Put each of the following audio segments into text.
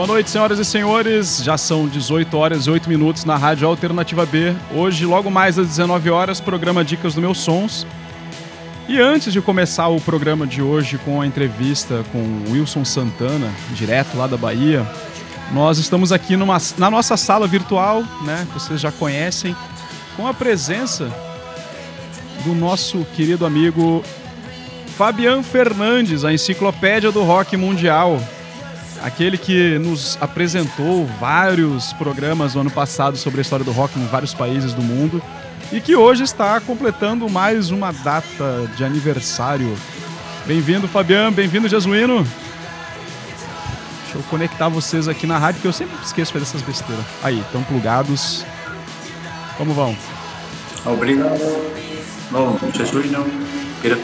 Boa noite, senhoras e senhores. Já são 18 horas e 8 minutos na Rádio Alternativa B. Hoje, logo mais às 19 horas, programa Dicas do Meus Sons. E antes de começar o programa de hoje com a entrevista com Wilson Santana, direto lá da Bahia, nós estamos aqui numa, na nossa sala virtual, né? Que vocês já conhecem, com a presença do nosso querido amigo Fabian Fernandes, a enciclopédia do rock mundial aquele que nos apresentou vários programas no ano passado sobre a história do rock em vários países do mundo e que hoje está completando mais uma data de aniversário. Bem-vindo, Fabiano, bem-vindo, Jesuíno. Deixa eu conectar vocês aqui na rádio, que eu sempre esqueço de fazer essas besteiras. Aí, estão plugados. Como vão? Obrigado. Bom, Jesuíno, quero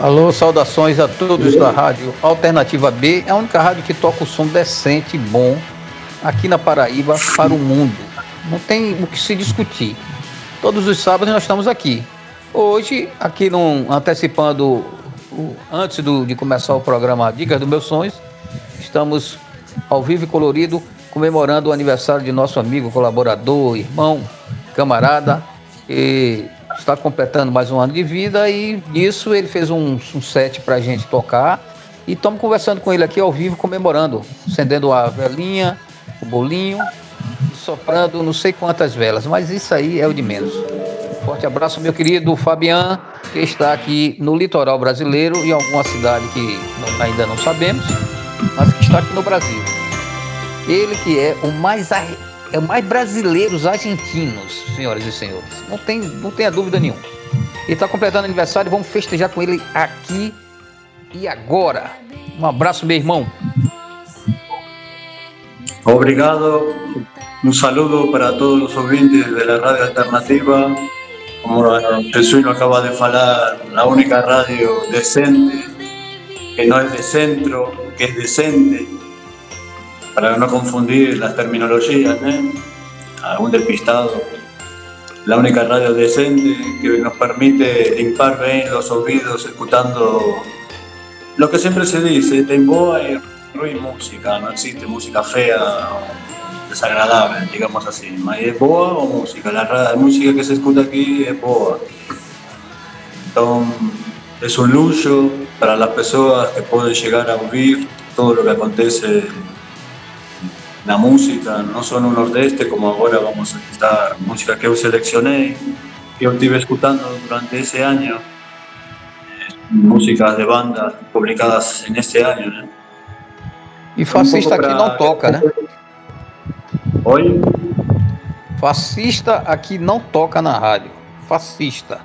Alô, saudações a todos da rádio Alternativa B, é a única rádio que toca o som decente e bom aqui na Paraíba para o mundo. Não tem o que se discutir. Todos os sábados nós estamos aqui. Hoje, aqui num, antecipando, o, antes do, de começar o programa Dicas dos Meus Sonhos, estamos ao vivo e colorido comemorando o aniversário de nosso amigo, colaborador, irmão, camarada, e está completando mais um ano de vida e nisso ele fez um, um set para a gente tocar e estamos conversando com ele aqui ao vivo, comemorando, acendendo a velinha, o bolinho, soprando não sei quantas velas, mas isso aí é o de menos. Forte abraço, meu querido Fabian, que está aqui no litoral brasileiro, em alguma cidade que não, ainda não sabemos, mas que está aqui no Brasil. Ele que é o mais é mais brasileiros argentinos, senhoras e senhores. Não tem, não tenha dúvida nenhuma. Ele está completando aniversário, vamos festejar com ele aqui e agora. Um abraço, meu irmão. Obrigado. Un saludo para todos los oyentes de la radio alternativa. Como Jesús acaba de falar, la única radio decente, que no es de centro, que es decente para no confundir las terminologías, ¿eh? algún despistado. La única radio decente que nos permite limpar bien los oídos escuchando lo que siempre se dice, tem boa y música, no existe música fea o desagradable, digamos así. ¿Es boa o música? La, música que se escucha aquí es boa. Entonces, es un lujo para las personas que pueden llegar a oír todo lo que acontece la música, no solo no nordeste, como ahora vamos a escuchar música que yo seleccioné, que yo estuve escuchando durante ese año, eh, músicas de bandas publicadas en este año. Y E fascista aqui não toca, né? Oi? Fascista aqui não toca na rádio. Fascista.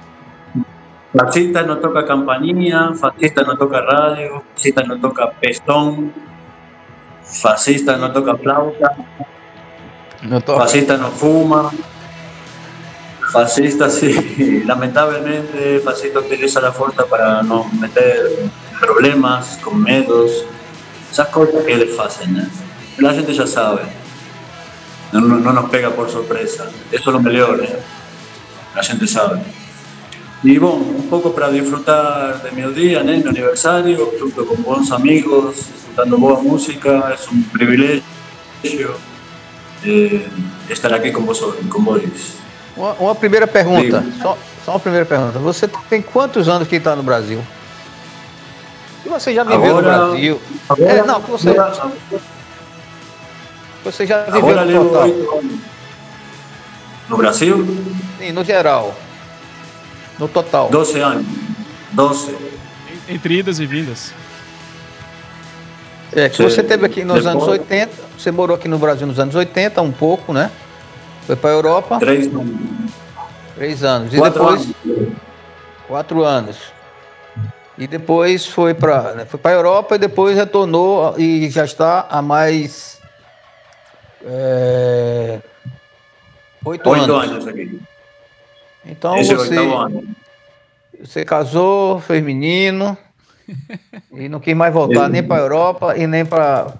Fascista no toca campainha, fascista no toca radio, fascista no toca pestón, fascista no toca flauta, Não toca. fascista no fuma, fascista sí, lamentablemente fascista utiliza la fuerza para no meter problemas con medos, esas cosas que les hacen, ¿eh? la gente ya sabe, no, no- no nos pega por sorpresa, eso es lo mejor, ¿eh? la gente sabe. Y bueno, un poco para disfrutar de mi día, ¿eh? mi aniversario, junto con buenos amigos, disfrutando buena música, es un privilegio eh, estar aqui com vosotros, com vós. Uma, uma primeira pergunta. Só, só uma primeira pergunta. Você tem quantos anos que está no Brasil? E você já viveu Agora- no Brasil? Agora, É, não, você, agora, você já viveu agora no total? No Brasil, Sim, no geral. No total. 12 anos. 12. Entre idas e vindas. É, que você teve aqui nos Depois- anos 80, você morou aqui no Brasil nos anos 80, um pouco, né? Foi para a Europa, 3 três anos. E 4 depois, anos. quatro anos. E depois foi para foi a Europa e depois retornou e já está há mais. é, oito 8 anos. anos aqui. Então Esse você, ano. você casou, fez menino e não quis mais voltar nem para a Europa e nem para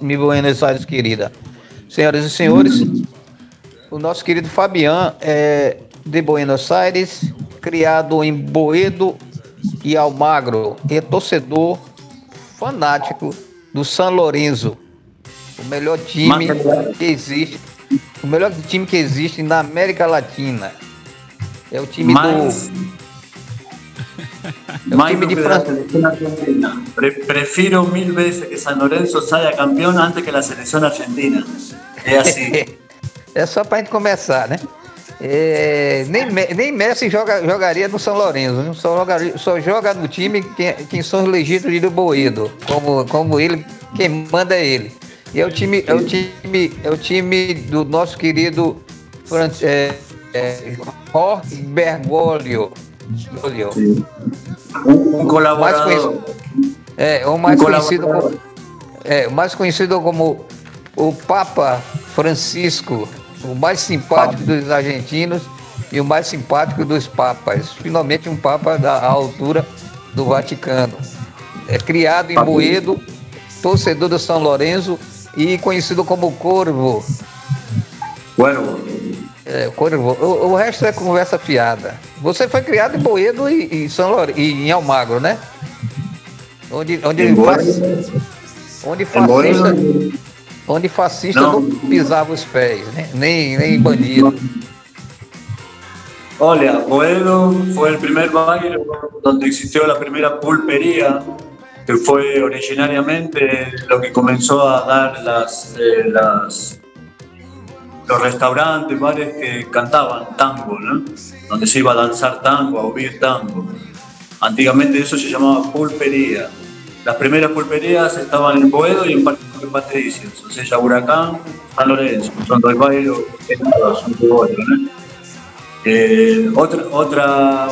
mi Buenos Aires querida. Senhoras e senhores, o nosso querido Fabian é de Buenos Aires, criado em Boedo e Almagro, é torcedor fanático do San Lorenzo, o melhor time que existe, o melhor time que existe na América Latina. É o time Mas... do time de. Pre prefiro mil vezes que San Lorenzo saia campeão antes que a seleção argentina. É assim. é só para gente começar, né? É, nem, nem Messi joga, jogaria no São Lourenço, só, joga, só joga no time quem, quem são os legítimos do Boedo, como, como ele, quem manda é ele. E é o time, é o time, é o time do nosso querido é, é, Jorge Bergoglio. Um, colaborador. é, o mais um conhecido como, é, o mais conhecido como o Papa Francisco o mais simpático dos argentinos e o mais simpático dos papas. Finalmente um papa da altura do Vaticano. É criado em Boedo, torcedor do São Lourenço e conhecido como Corvo. Bueno. É, Corvo. O, o, resto é conversa fiada. Você foi criado em Boedo e, e São Lourenço, e em Almagro, né? Onde, onde, faz, onde fascista, onde fascista não, não pisava os pés, né? nem, nem bandido. Olha, Boedo foi o primeiro bairro onde existiu a primeira pulperia, que foi originariamente o que começou a dar las, eh, las, los restaurantes, bares que cantaban tango, ¿no? donde se iba a danzar tango, a oír tango. Antiguamente eso se llamaba pulpería. Las primeras pulperías estaban en Boedo y en Parque Patricios, o sea, Huracán, San Lorenzo, son barrios que son de eh, otra, otra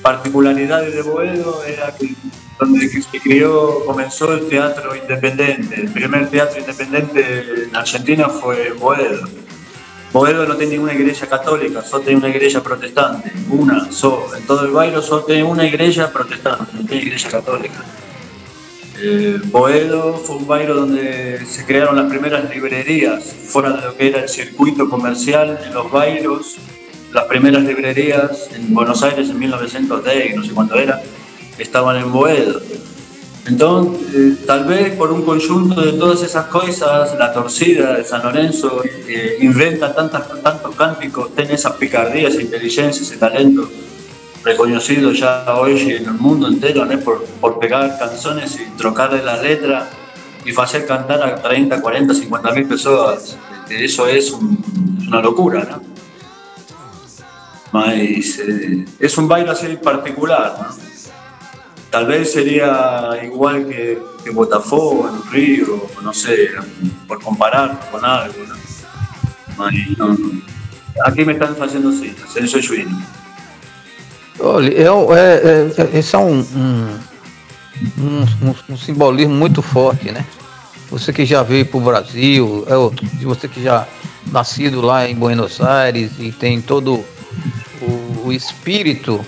particularidad de Boedo era que donde se crió, comenzó el teatro independiente. El primer teatro independiente en Argentina fue Boedo. Boedo no tiene ninguna iglesia católica, solo tiene una iglesia protestante. Una, solo. En todo el baile solo tiene una iglesia protestante, no tiene iglesia católica. Eh, Boedo fue un baile donde se crearon las primeras librerías, fuera de lo que era el circuito comercial en los bailos. Las primeras librerías en Buenos Aires en 1910, no sé cuánto era, estaban en Boedo. Entonces, eh, tal vez por un conjunto de todas esas cosas, la torcida de San Lorenzo eh, inventa tantas, tantos cánticos, tiene esas picardías, inteligencia, ese talento reconocido ya hoy en el mundo entero por, por pegar canciones y trocarle la letra y hacer cantar a 30, 40, 50 mil personas. Eso es una locura, ¿no? Eh, es un baile así particular, ¿no? Tal vez sería igual que, que Botafogo en Río, no sé, por comparar con algo, ¿no? Aquí me están haciendo así, Ascenso Juino. Olha, é, é, é, esse é um, um, um, um, simbolismo muito forte, né? Você que já veio para o Brasil, é, você que já nascido lá em Buenos Aires e tem todo o, o espírito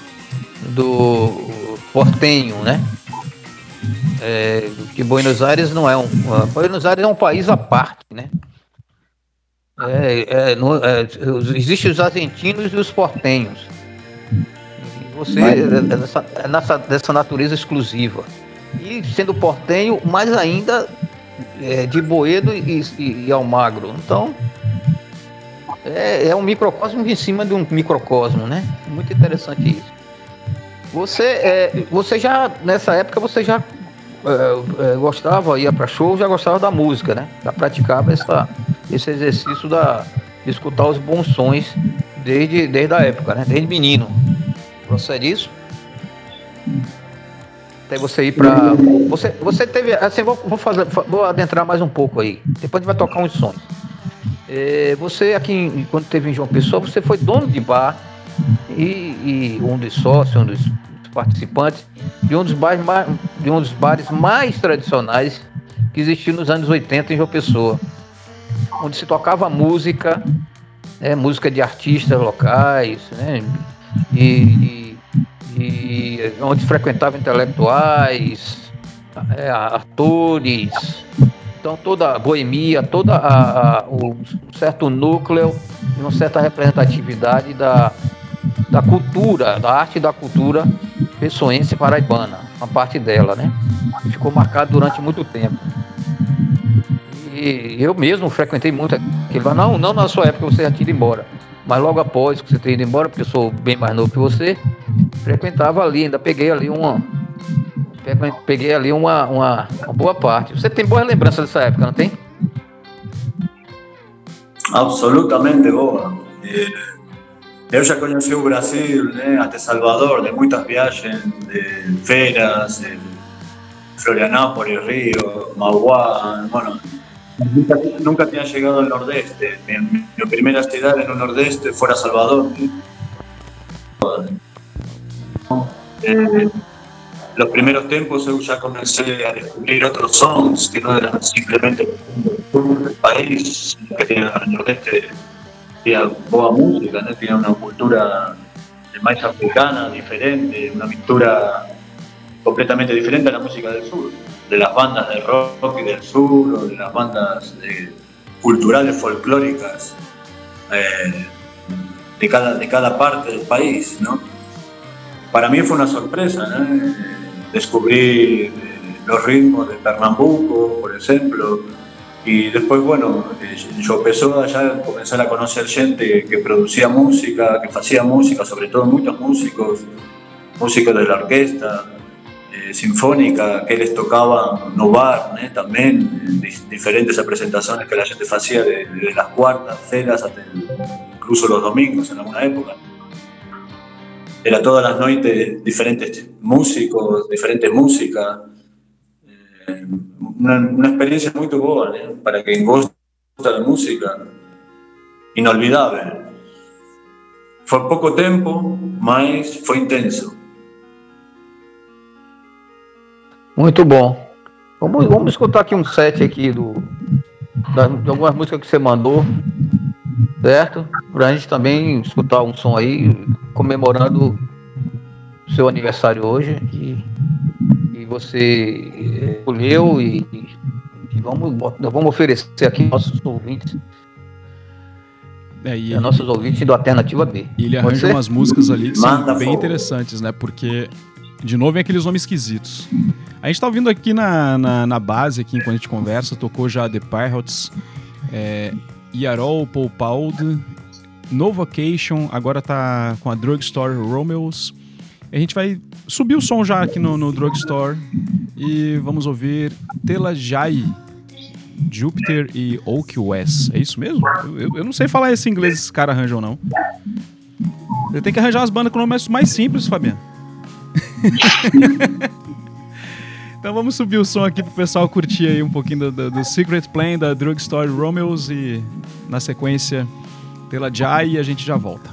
do portenho, né? É, que Buenos Aires não é um. Buenos Aires é um país à parte, né? É, é, no, é, existem os argentinos e os portenhos. Você é, é dessa, é nessa, dessa natureza exclusiva. E sendo portenho, mais ainda de Boedo e, e, e, Almagro. Então, é, é um microcosmo em cima de um microcosmo, né? Muito interessante isso. Você, é, você já, nessa época, você já é, é, gostava, ia para show, já gostava da música, né? Já praticava essa, esse exercício da, de escutar os bons sons desde, desde a época, né? Desde menino. Procede isso? Até você ir para você, você teve. Assim, vou, vou, fazer, vou adentrar mais um pouco aí. Depois a gente vai tocar uns sons. É, você aqui, quando teve em João Pessoa, você foi dono de bar e, e um dos sócios, um dos participantes de um dos bares mais, de um dos bares mais tradicionais que existiu nos anos 80 em João Pessoa, onde se tocava música, né, música de artistas locais, né, e, e onde frequentavam intelectuais, é, atores, então toda a boemia, toda a, a, o certo núcleo e uma certa representatividade da, da cultura, da arte e da cultura pessoense paraibana, uma parte dela, né? Ficou marcado durante muito tempo. E eu mesmo frequentei muito aquele bar. Não, não na sua época você já tinha ido embora. Mas logo após que você ter ido embora, porque eu sou bem mais novo que você, frequentava ali, ainda peguei ali uma. Peguei ali uma, uma, uma boa parte. Você tem boas lembranças dessa época, não tem? Absolutamente boa. Eu já conheci o Brasil, né, até Salvador, de muitas viagens, de feiras, de Florianópolis, Río, Mauá, bueno, nunca, nunca tenía llegado al nordeste. Mi, mi, primera ciudad en el nordeste fuera Salvador. Eh, los primeros tiempos yo ya comencé a descubrir otros sons que no eran simplemente el país, que tenía el nordeste tenía boa música, ¿no? una cultura más africana, diferente, una cultura completamente diferente a la música del sur, de las bandas de rock y del sur o de las bandas culturales folclóricas eh, de, cada, de cada parte del país. ¿no? Para mí fue una sorpresa ¿no? descubrir eh, los ritmos de Pernambuco, por ejemplo, y después, bueno, eh, yo empezó allá a comenzar a conocer gente que producía música, que hacía música, sobre todo muchos músicos, músicos de la orquesta, eh, sinfónica que les tocaba no bar ¿eh? también, diferentes representaciones que la gente hacía desde las cuartas, celas, hasta incluso los domingos en alguna época. Era todas las noches diferentes músicos, diferentes músicas. Eh, una, una, experiencia muy boa para quien gusta de música, inolvidable. Fue poco tiempo, mas fue intenso. Muito bom. Vamos, vamos escutar aqui um set aqui do, da, de algumas músicas que você mandou, certo? Pra gente também escutar um som aí, comemorando o seu aniversário hoje. E você eh, escolheu e, e vamos, vamos oferecer aqui nossos ouvintes. É, e ele, nossos ouvintes do Alternativa B. E ele arranja umas músicas ali que são bem interessantes, né? Porque de novo, vem aqueles nomes esquisitos. A gente tá ouvindo aqui na, na, na, base, aqui enquanto a gente conversa, tocou já The Pirates, é, Yarol, Paul Pauld, No Vacation, agora tá com a Drugstore Romeos. A gente vai subir o som já aqui no, no Drugstore e vamos ouvir Telajai, Jupiter e Oak West. É isso mesmo? Eu, eu não sei falar esse inglês esses caras arranjam, não. Você tem que arranjar as bandas com nomes mais simples, Fabiano. então vamos subir o som aqui pro pessoal curtir aí um pouquinho do, do, do Secret Plan da Drugstore Romeos e na sequência pela Jai e a gente já volta.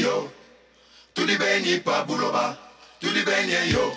yo, tu di ben yi pa buloba, tu di ben yo.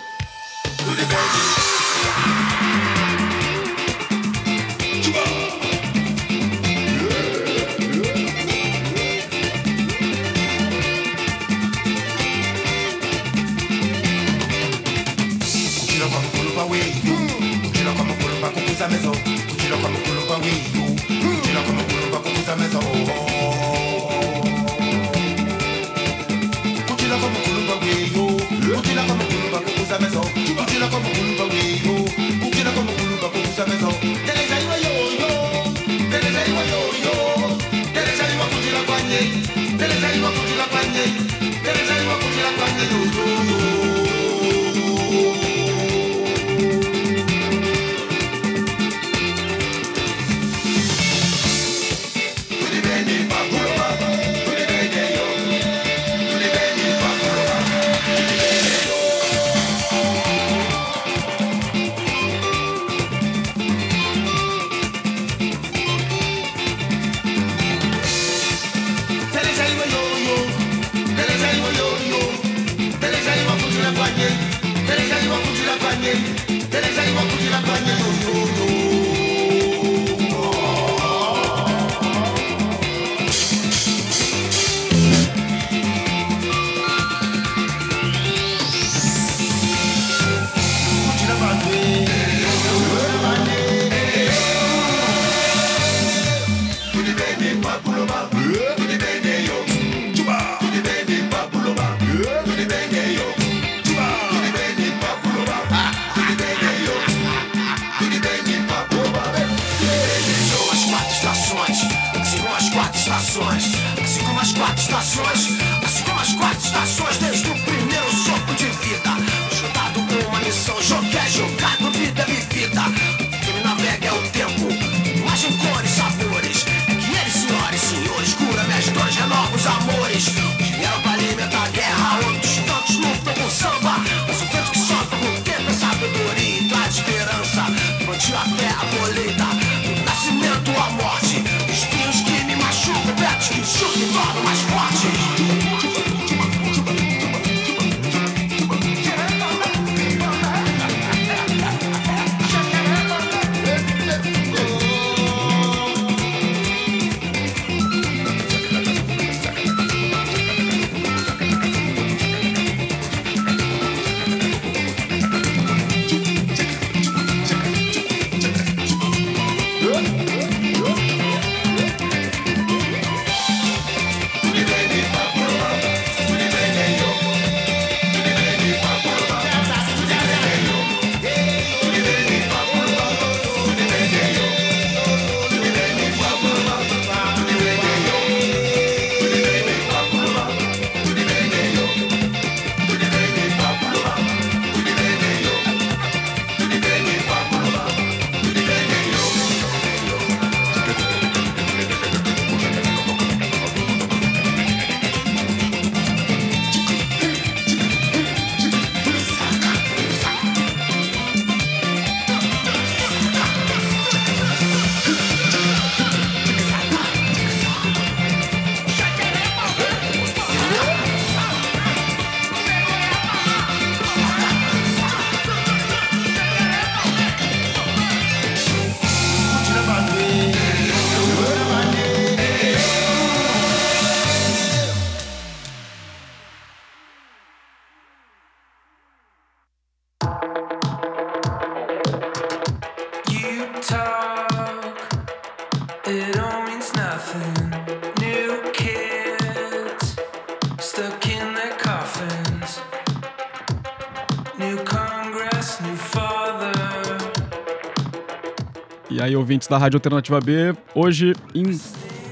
Ouvintes da Rádio Alternativa B, hoje, em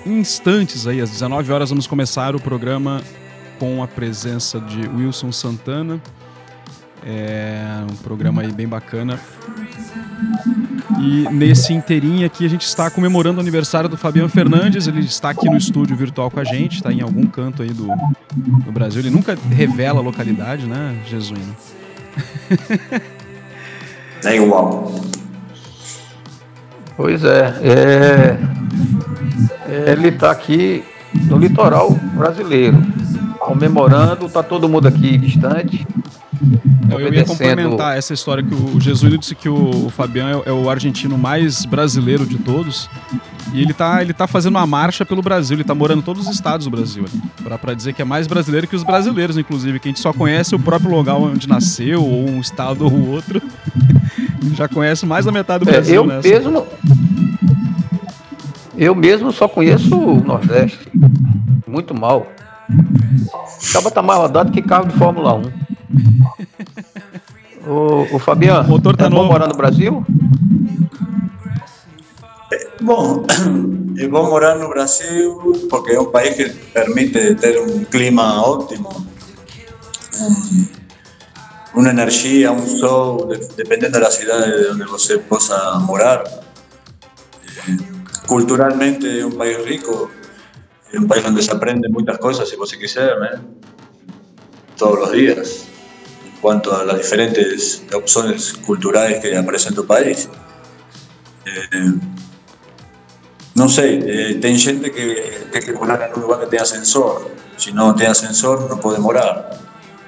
instantes aí, às 19 horas, vamos começar o programa com a presença de Wilson Santana. É um programa aí bem bacana. E nesse inteirinho aqui a gente está comemorando o aniversário do Fabiano Fernandes. Ele está aqui no estúdio virtual com a gente, está em algum canto aí do, do Brasil. Ele nunca revela a localidade, né, Jesuíno? É igual. Pois é, é, é ele está aqui no litoral brasileiro, comemorando, tá todo mundo aqui distante. Eu, eu ia complementar essa história que o Jesuíno disse que o, Fabiano é, é o argentino mais brasileiro de todos. E ele tá, ele tá fazendo uma marcha pelo Brasil, ele tá morando em todos os estados do Brasil. Pra dizer que é mais brasileiro que os brasileiros, inclusive, que a gente só conhece o próprio lugar onde nasceu, ou um estado ou outro. Já conhece mais da metade do É, Brasil, eu né? mesmo. Eu mesmo só conheço o Nordeste. Muito mal. Acaba tá mais rodado que carro de Fórmula 1. Ô, ô Fabiano, O motor tá é bom novo. morar no Brasil? Bom, es bom morar no Brasil porque es un país que permite tener un clima óptimo, un- una energía, un sol, de- dependiendo de la ciudad de donde você possa morar. Eh, culturalmente es un país rico, es un país donde se aprende muchas cosas, si vos quiser, ¿eh? todos los días, en cuanto a las diferentes opciones culturales que aparecen en tu país. Eh, não sei, eh, tem gente que tem que morar num lugar que tem ascensor. Se não tem ascensor, não pode morar.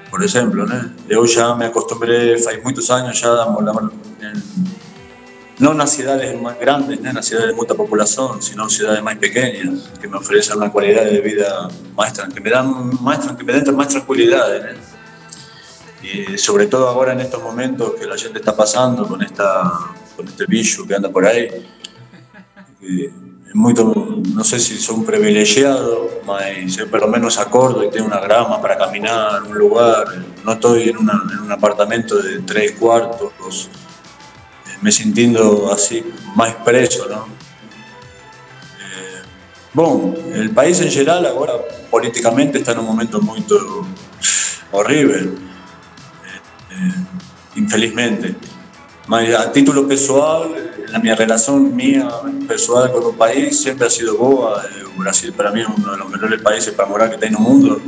Por exemplo, né? Eu já me acostumbrei, faz muitos anos já a morar em, não nas cidades mais grandes, né? nas cidades de muita população, sino cidades mais pequenas, que me oferecem uma qualidade de vida mais tranquila, me dan mais, tran- me dan mais tranquilidade, né? Y sobre todo ahora en estos momentos que la gente está pasando con, esta, con este bicho que anda por ahí, que muy, no sé si son privilegiados, mas yo por lo menos acordo y tengo una grama para caminar, un lugar, no estoy en, una- en un apartamento de tres cuartos, eh, me sintiendo así más preso, ¿no? Eh, Bom, el país en general ahora políticamente está en un momento muy horrible eh, infelizmente. Mas a título pessoal, la minha relação minha pessoal com o país sempre ha sido boa. Eh, Brasil para mim é um dos melhores países para morar que tem no mundo,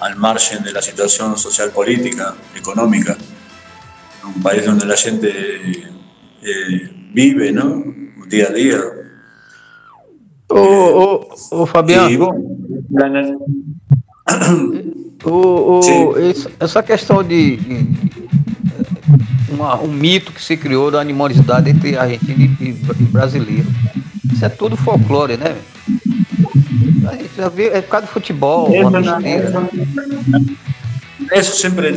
al margen de la situación social, política, económica. Un país donde la gente eh, vive, ¿no? Día a día. Ô, ô, ô Fabiano, Sim. esse- essa questão de, de- de- uma- um mito que se criou da animosidade entre argentino e, e brasileiro. Isso é tudo folclore, né? A gente já vê, é por causa do futebol, uma besteira. Eso siempre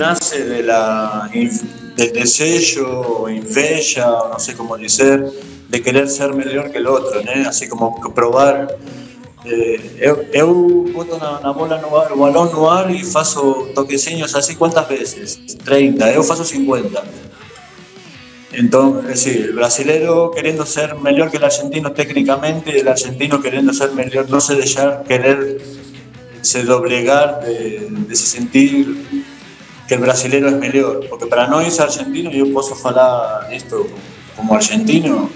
del deseo, inveja, o no sé cómo decir, de querer ser mejor que el otro. Así como probar. Eh, eu, eu boto na, na bola no ar, o balón no ar e faço toquecinhos así, ¿cuántas veces? 30, eu faço 50. Entonces, es decir, queriendo ser mejor que el argentino técnicamente, y el argentino queriendo ser mejor, no se dejar querer se doblegar de, de se sentir que el brasilero es mejor. Porque para no ser argentino, yo puedo falar esto como argentino,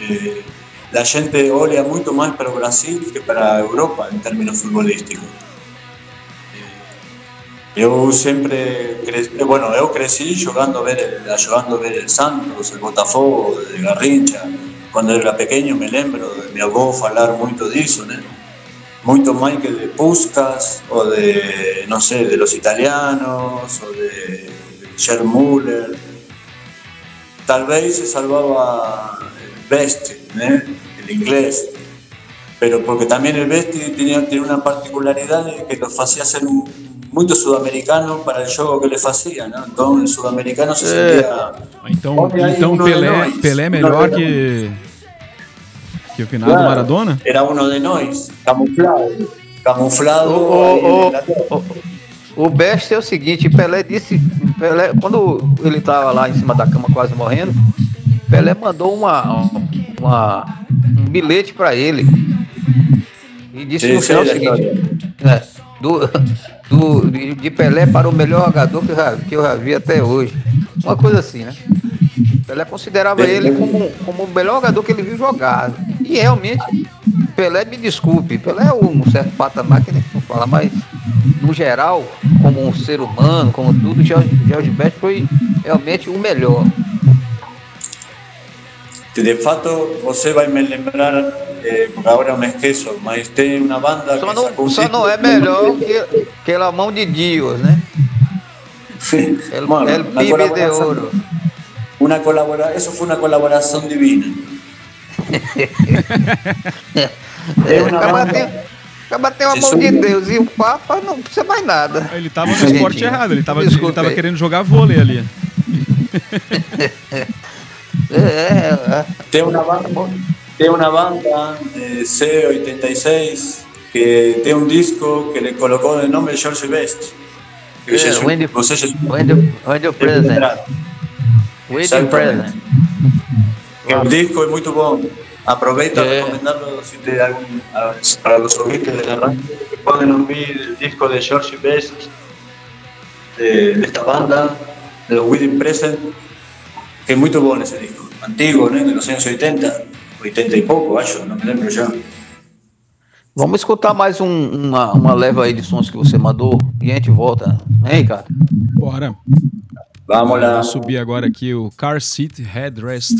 eh, la gente olha mucho más para Brasil que para Europa en términos futbolísticos. Eh, Eu sempre, cre... bueno, eu cresci jogando ver, jogando ver el Santos, el Botafogo, de Garrincha. Quando eu era pequeño me lembro de meu avô falar muito disso, né? Muito mais que de Puskas ou de, não sei, de los italianos ou de Gerd Müller. Talvez se salvaba el Best, né? el inglés, pero porque también el Besti tenía, tenía una particularidad de que lo hacía ser un- muito sudamericano para el juego que le hacía, ¿no? Entonces el sudamericano se sentía... Então, então Pelé. Pelé melhor que, que o finado Claro. Maradona? Era uno de nós, camuflado. Camuflado. Ô, Inglaterra. ô, O best é o seguinte, Pelé disse, Pelé, quando ele estava lá em cima da cama quase morrendo, Pelé mandou uma, uma- um bilhete para ele e disse Sim, no final o seguinte, né, do, do, de de Pelé para o melhor jogador que eu, já, que eu já vi até hoje. Uma coisa assim, né? Pelé considerava ele como, como o melhor jogador que ele viu jogar. E realmente, Pelé, me desculpe, Pelé é um certo patamar que nem vou falar, mas no geral, como um ser humano, como tudo, Jorge, Jorge Best foi realmente o melhor. De fato, você vai me lembrar, eh, porque agora eu me esqueço, mas tem uma banda Só que não, só não é que- melhor que aquela mão de Dios, né? Sí. El, Bueno, el pibe de oro. Una colabora eso fue una colaboración divina. É, uma acaba tem, acaba tem uma mão de Deus e o Papa não precisa mais nada. Ele tava no esporte Argentina. errado, ele tava, ele Desculpa tava aí. querendo jogar vôlei ali. É, é, Tiene una banda, tiene una banda de C86 que tiene un disco que le colocó de nombre George Best. Que É, Jesus- Wendy- você Jesus- When the, when the present. Present. El disco es muy bueno. Aprovecho a Eh. recomendarlo si te algún- a- para los oyentes de la radio. que Pueden oír el disco de George Best de, de esta banda, de los Wedding Present, que es muy bueno ese disco. Antiguo, ¿no? De los años 80, 80 y poco, acho, no me lembro ya. Vamos escutar mais um- uma, uma leva aí de sons que você mandou e a gente volta, hein, Ricardo? Bora. Vamos lá. Vou subir agora aqui o Car Seat Headrest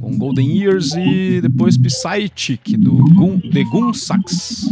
com Golden Years e depois Psychic do Gun, The Gun Sax.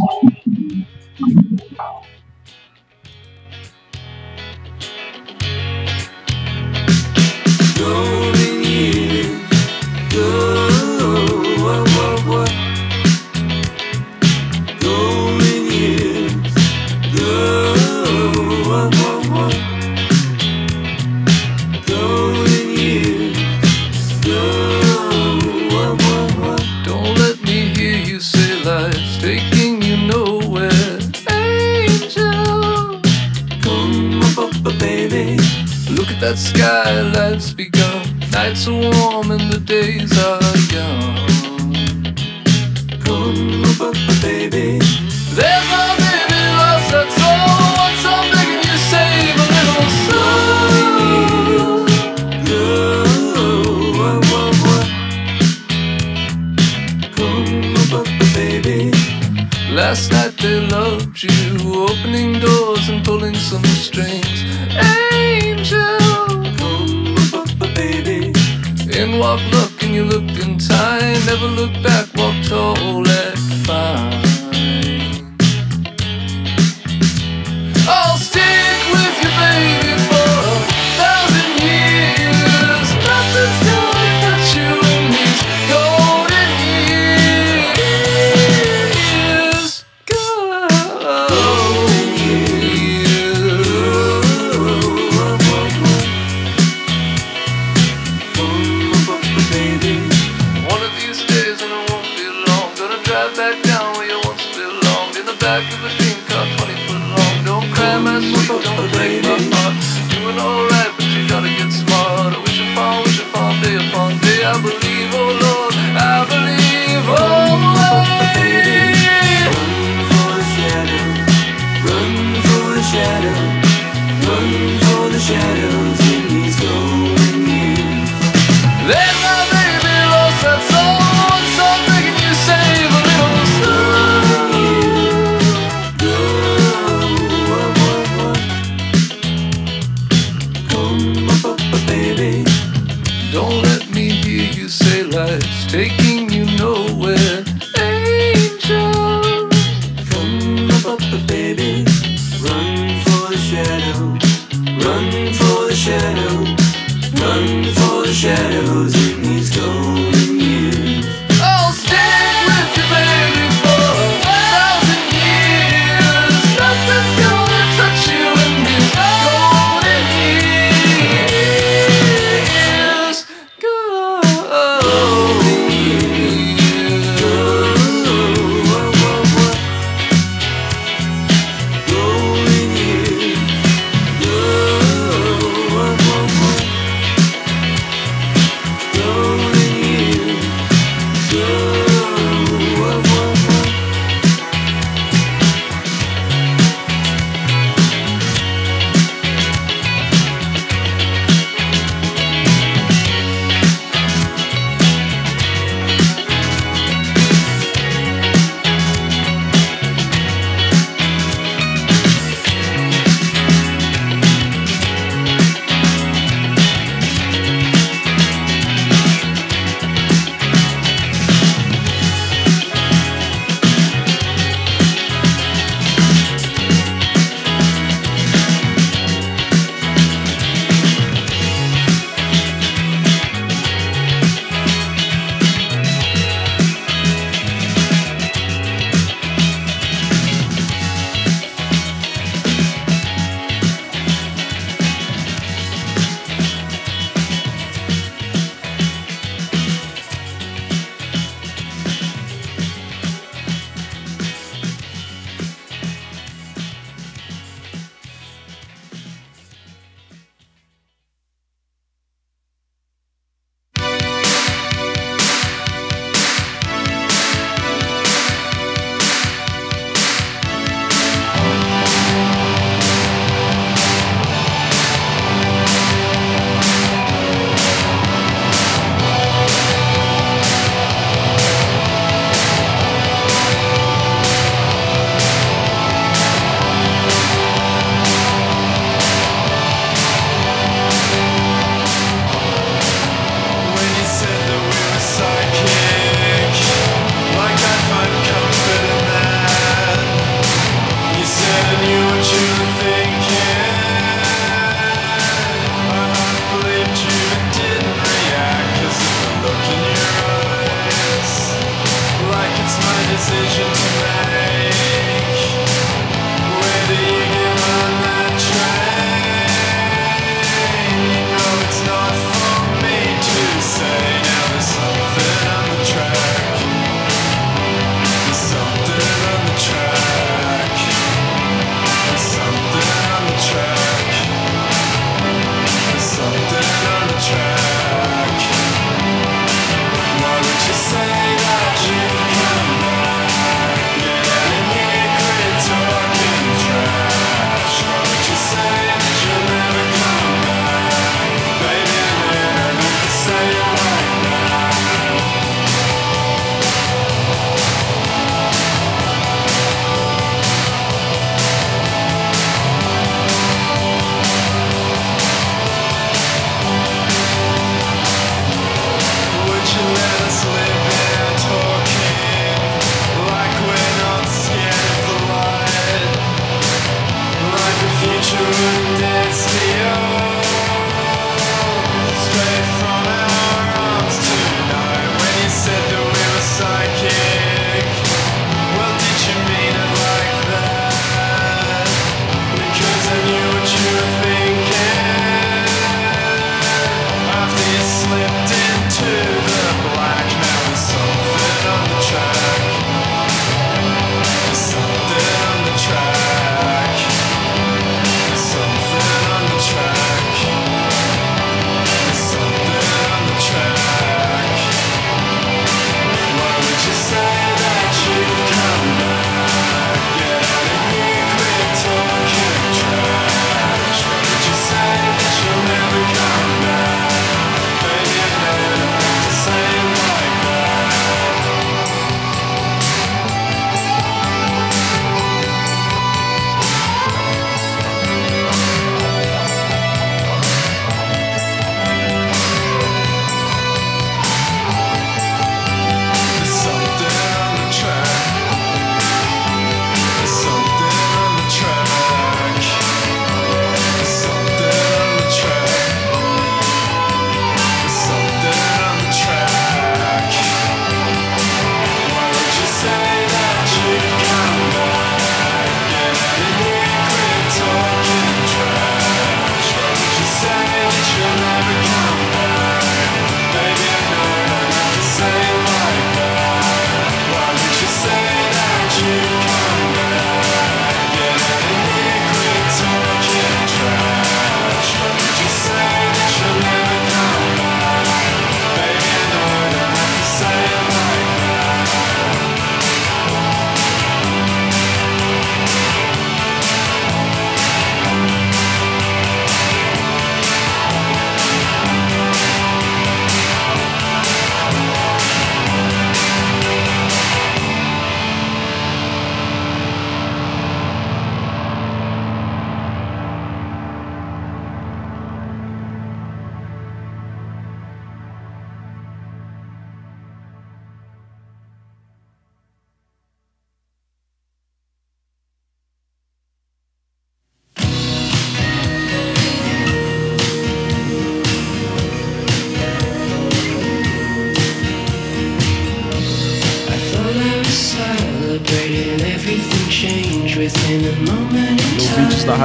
That sky, life's begun. Nights are warm and the days are young. Come baby. There's no baby lost that's all. What's I'm begging you save a little soul. Baby. Last night they loved you, opening doors and pulling some strings. look and you look in time. Never look back, walk tall, let fire. que vos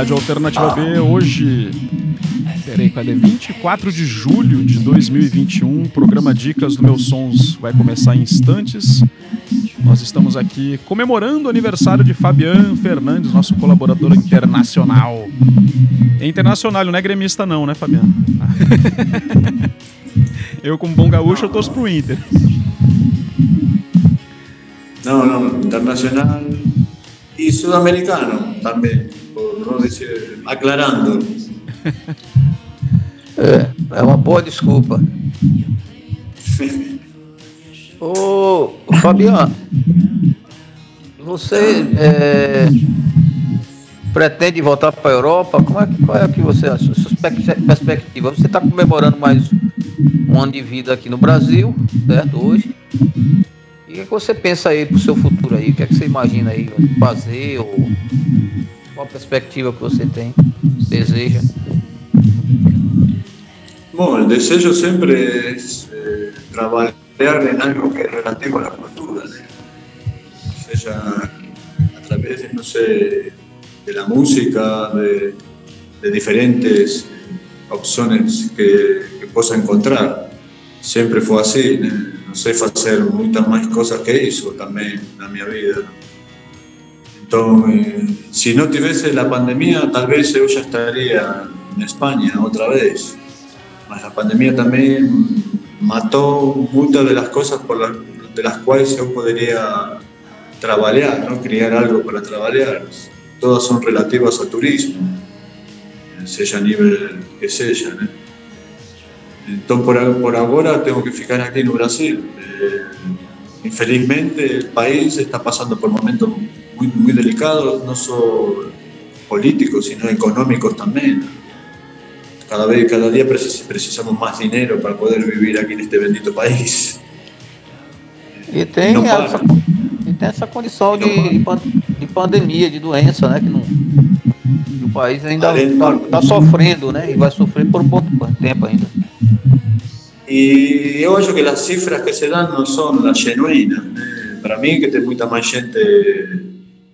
Rádio Alternativa B, hoje. Peraí, cadê? 24 de julho de 2021. O programa Dicas do Meus Sons vai começar em instantes. Nós estamos aqui comemorando o aniversário de Fabian Fernandes, nosso colaborador internacional. É internacional, não é gremista, não, né, Fabian? eu, como bom gaúcho, eu torço pro Inter. No, no, internacional y sudamericano también, decir, aclarando. É, é uma boa desculpa. Ô, Fabiano, você é, pretende voltar para a Europa? Como é, qual é que você acha? Sua perspectiva? Você está comemorando mais um ano de vida aqui no Brasil, certo? Hoje. E o que, é que você pensa aí para o seu futuro aí? O que é que você imagina aí fazer? Ou qual perspectiva que você tem, deseja? Bom, el deseo siempre es eh, trabajar en algo que es relativo la cultura, ¿no? sea a través de, sé, de la música, de, de diferentes opciones que, que possa encontrar. Sempre foi assim, né? não sei fazer muitas mais coisas que isso também na minha vida. Eh, si no tuviese la pandemia, tal vez yo ya estaría en España otra vez. La pandemia también mató muchas de las cosas por la, de las cuales yo podría trabajar, ¿no? crear algo para trabajar. Todas son relativas al turismo, sea a nivel que sea. ¿no? Entonces, por, por, ahora tengo que ficar aquí en Brasil. Eh, infelizmente, el país está pasando por momentos muy, muy delicados, no solo políticos, sino económicos también. Cada vez, cada día precisamos más dinero para poder vivir aquí en este bendito país. E tem, não essa, e tem essa condição de, de, pandemia, de doença, né? Que, não, que o país ainda está tá sofrendo, né? E vai sofrer por um bom tempo ainda. Y yo creo que las cifras que se dan no son las genuinas. ¿eh? Para mí que hay mucha más gente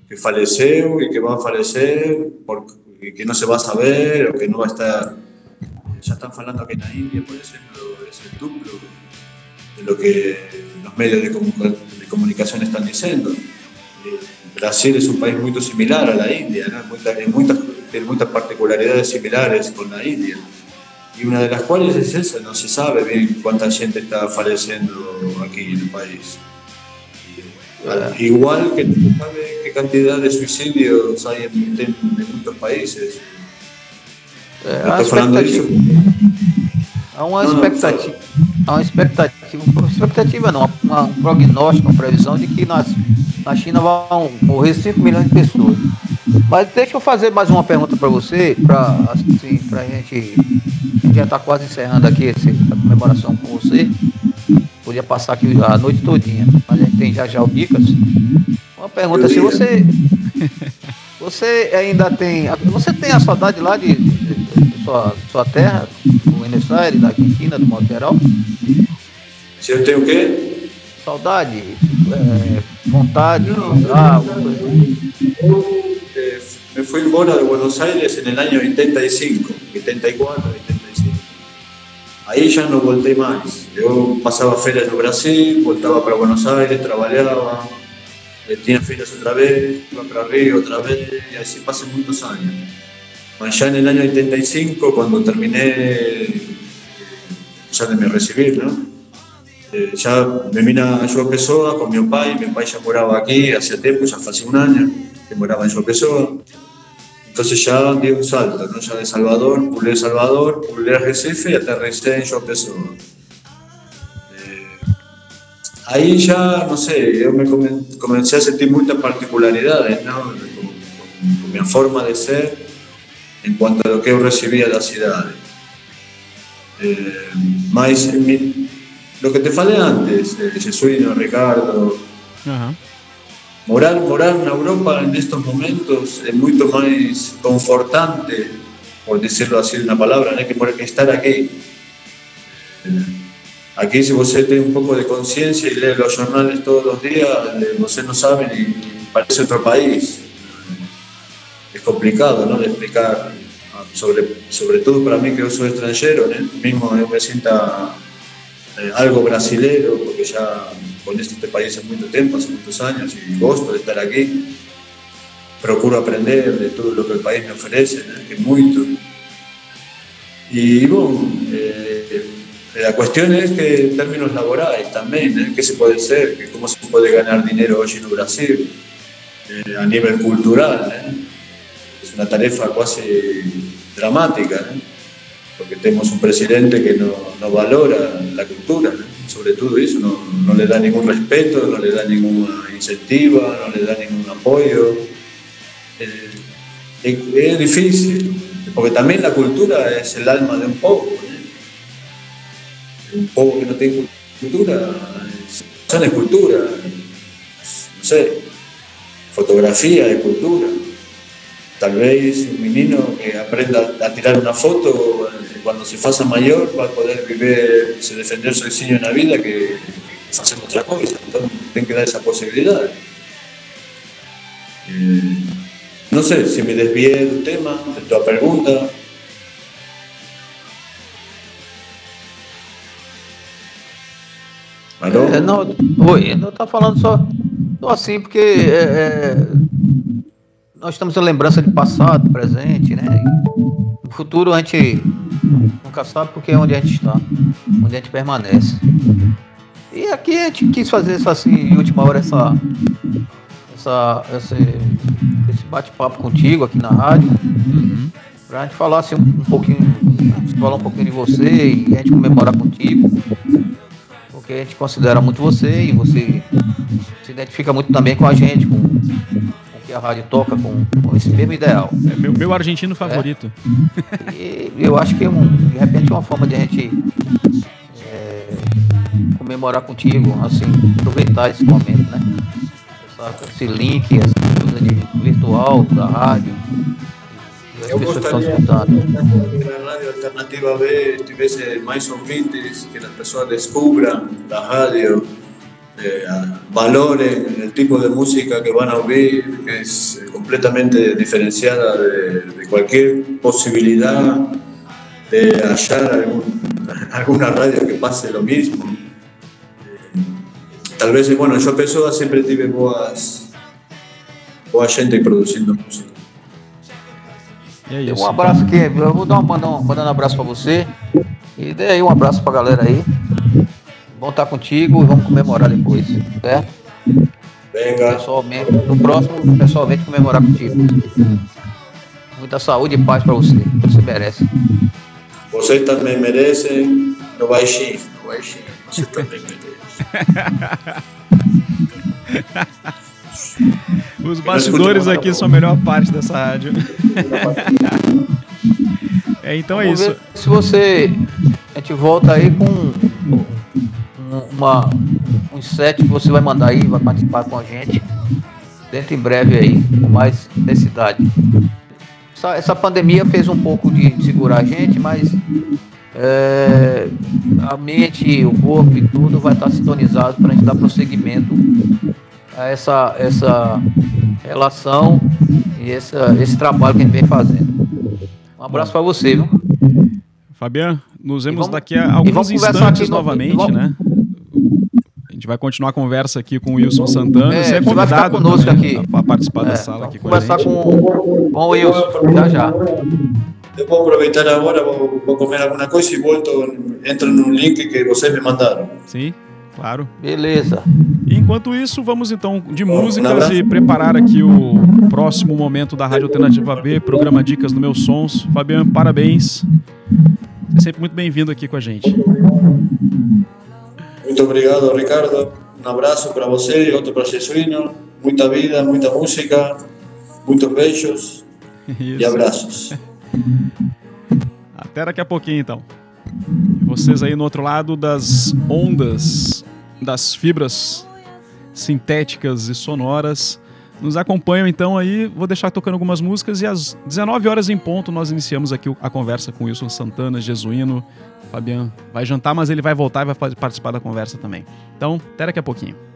que falleció y que va a fallecer porque que no se va a saber o que no va a estar... Ya están hablando que en la India, por ejemplo, es el duplo de lo que los medios de, comunicación están diciendo. Eh, Brasil es un país muy similar a la India, ¿no? tiene muchas particularidades similares con la India y una de las cuales es esa, no se sabe bien cuánta gente está falleciendo aquí en el país. Igual que no se sabe cantidad de suicidios hay en, en, muchos países. É, a expectativa, há uma expectativa, há uma expectativa, uma expectativa não, uma, um prognóstico, uma previsão de que nas, na China vão morrer 5 milhões de pessoas. Mas deixa eu fazer mais uma pergunta para você, para assim, a gente já está quase encerrando aqui esse, a comemoração com você. Podia passar aqui a noite todinha, mas a gente tem já já o Dicas. Pergunta, se você. Você ainda tem. Você tem a saudade lá de, de, de sua, sua terra, do Buenos Aires, da Argentina, do modo geral? Se eu tenho o quê? Saudade, é, vontade, Não, ah, eu, me fui embora de Buenos Aires en el año 85, 84, 85. Ahí ya no volté más. Yo pasaba ferias en Brasil, voltaba para Buenos Aires, trabajaba, eh, tenía ferias otra vez, iba para Río otra vez, y así pasé muchos años. Ya en el año 85, cuando terminé ya de me recibir, ¿no? Eh, ya me vine a João Pessoa con mi papá, y mi papá ya moraba aquí hace tiempo, ya hace un año que moraba en João Pessoa. Entonces ya di un salto, ¿no? ya de Salvador, pulé Salvador, pulé Recife y aterricé en João Pessoa. Eh, ahí ya, no sé, yo me comencé a sentir muchas particularidades ¿no? con, con, mi forma de ser en cuanto a lo que yo recibía de la ciudad. Eh, mi, lo que te falé antes, eh, Jesuino, Ricardo. Morar, morar en Europa en estos momentos es mucho más confortante, por decirlo así de una palabra, ¿no? que, que estar aquí. Aqui, se você tem um pouco de consciência e lê os jornais todos os dias, eh, você não sabe e parece outro país. É complicado, não? De explicar, sobre, sobretudo para mim que eu sou estrangeiro, né? Mesmo me sinta eh, algo brasileiro, porque já conheço este, este país há muito tempo, há muitos anos, e gosto de estar aqui. Procuro aprender de tudo o que o país me oferece, né? que é muito. Eh, la cuestión es que en términos laborales también, ¿eh? ¿qué se puede hacer? ¿Qué- ¿Cómo se puede ganar dinero hoy en Brasil? Eh, a nivel cultural. ¿eh? Es una tarefa casi dramática, ¿no? porque tenemos un presidente que no, no valora la cultura, ¿no? sobre todo eso, no, no le da ningún respeto, no le da ninguna incentiva, no le da ningún apoyo. Eh, es difícil, porque también la cultura es el alma de un pueblo. Un pueblo que no tiene cultura, es, no es cultura, no sé, fotografía de cultura. Tal vez un menino que aprenda a tirar una foto, eh, cuando se faça mayor, va a poder vivir, se defender sozinho en la vida que hacer otra cosa. Entonces, tienen que dar esa posibilidad. Eh, no sé si me desvié del tema, de tu pregunta. ¿Aló? É, não, oi, eu tá falando só, assim, porque é, é, nós estamos em lembrança de passado, presente, né? No futuro a gente nunca sabe porque é onde a gente está, onde a gente permanece. E aqui a gente quis fazer essa assim, em última hora, essa, essa, esse, esse bate-papo contigo aqui na rádio. Pra gente falar assim, um, um pouquinho, falar um pouquinho de você e a gente comemorar contigo porque a gente considera muito você e você se identifica muito também com a gente, com, com o que a rádio toca, com, com esse mesmo ideal. É meu, meu argentino favorito. E eu acho que é um, de repente é uma forma de a gente é, comemorar contigo, assim, aproveitar esse momento, né? Essa- esse link, essa coisa de virtual da rádio. Eu gostaria que a Rádio Alternativa B tivesse mais ouvintes, que as pessoas descubram da rádio, eh, valorem o tipo de música que vão ouvir, que é eh, completamente diferenciada de, de qualquer possibilidade de hallar alguna radio que pase lo mismo. Eh, tal vez, bueno, yo a Pessoa siempre tuve boas, boa gente produciendo música. É isso. Um abraço aqui, eu vou dar uma, mandar um, mandando um abraço pra você. E dê aí um abraço pra galera aí. Bom estar contigo e vamos comemorar depois, certo? Venga. Pessoalmente, no próximo, pessoalmente comemorar contigo. Muita saúde e paz pra você, você merece. Vocês também merecem no baixinho. No baixinho. Vocês também merecem. Os bastidores aqui são a melhor parte dessa rádio. É, então é isso. se você. A gente volta aí com um- uma, um set que você vai mandar aí, vai participar com a gente. Dentro em breve aí, com mais intensidade. Essa, essa pandemia fez um pouco de segurar a gente, mas é, a mente, o corpo e tudo vai estar sintonizado para a gente dar prosseguimento a essa, essa relação e essa, esse trabalho que a gente vem fazendo. Um abraço para você, viu? Fabian, nos vemos vamos- daqui a alguns conversar instantes no- novamente, vamos- né? A gente vai continuar a conversa aqui com o Wilson Santana. É, Você é você vai ficar convidado conosco também aqui. a participar da É, sala vamos aqui com a conversar gente. com, com o Wilson, já já. Eu vou aproveitar agora, vou, vou comer alguma coisa e volto, entro no link que vocês me mandaram. Sim, claro. Beleza. E enquanto isso, vamos então de músicas e preparar aqui o próximo momento da Rádio Alternativa B, programa Dicas do Meus Sons. Fabian, parabéns. Você é sempre muito bem-vindo aqui com a gente. Muito obrigado, Ricardo. Um abraço para você e outro para Jesuíno. Muita vida, muita música, muitos beijos e Isso. abraços. Até daqui a pouquinho, então. E vocês aí no outro lado das ondas, das fibras sintéticas e sonoras, nos acompanham então aí. Vou deixar tocando algumas músicas e às 19 horas em ponto nós iniciamos aqui a conversa com Wilson Santana, Jesuíno. Fabian vai jantar, mas ele vai voltar e vai participar da conversa também. Então, até daqui a pouquinho.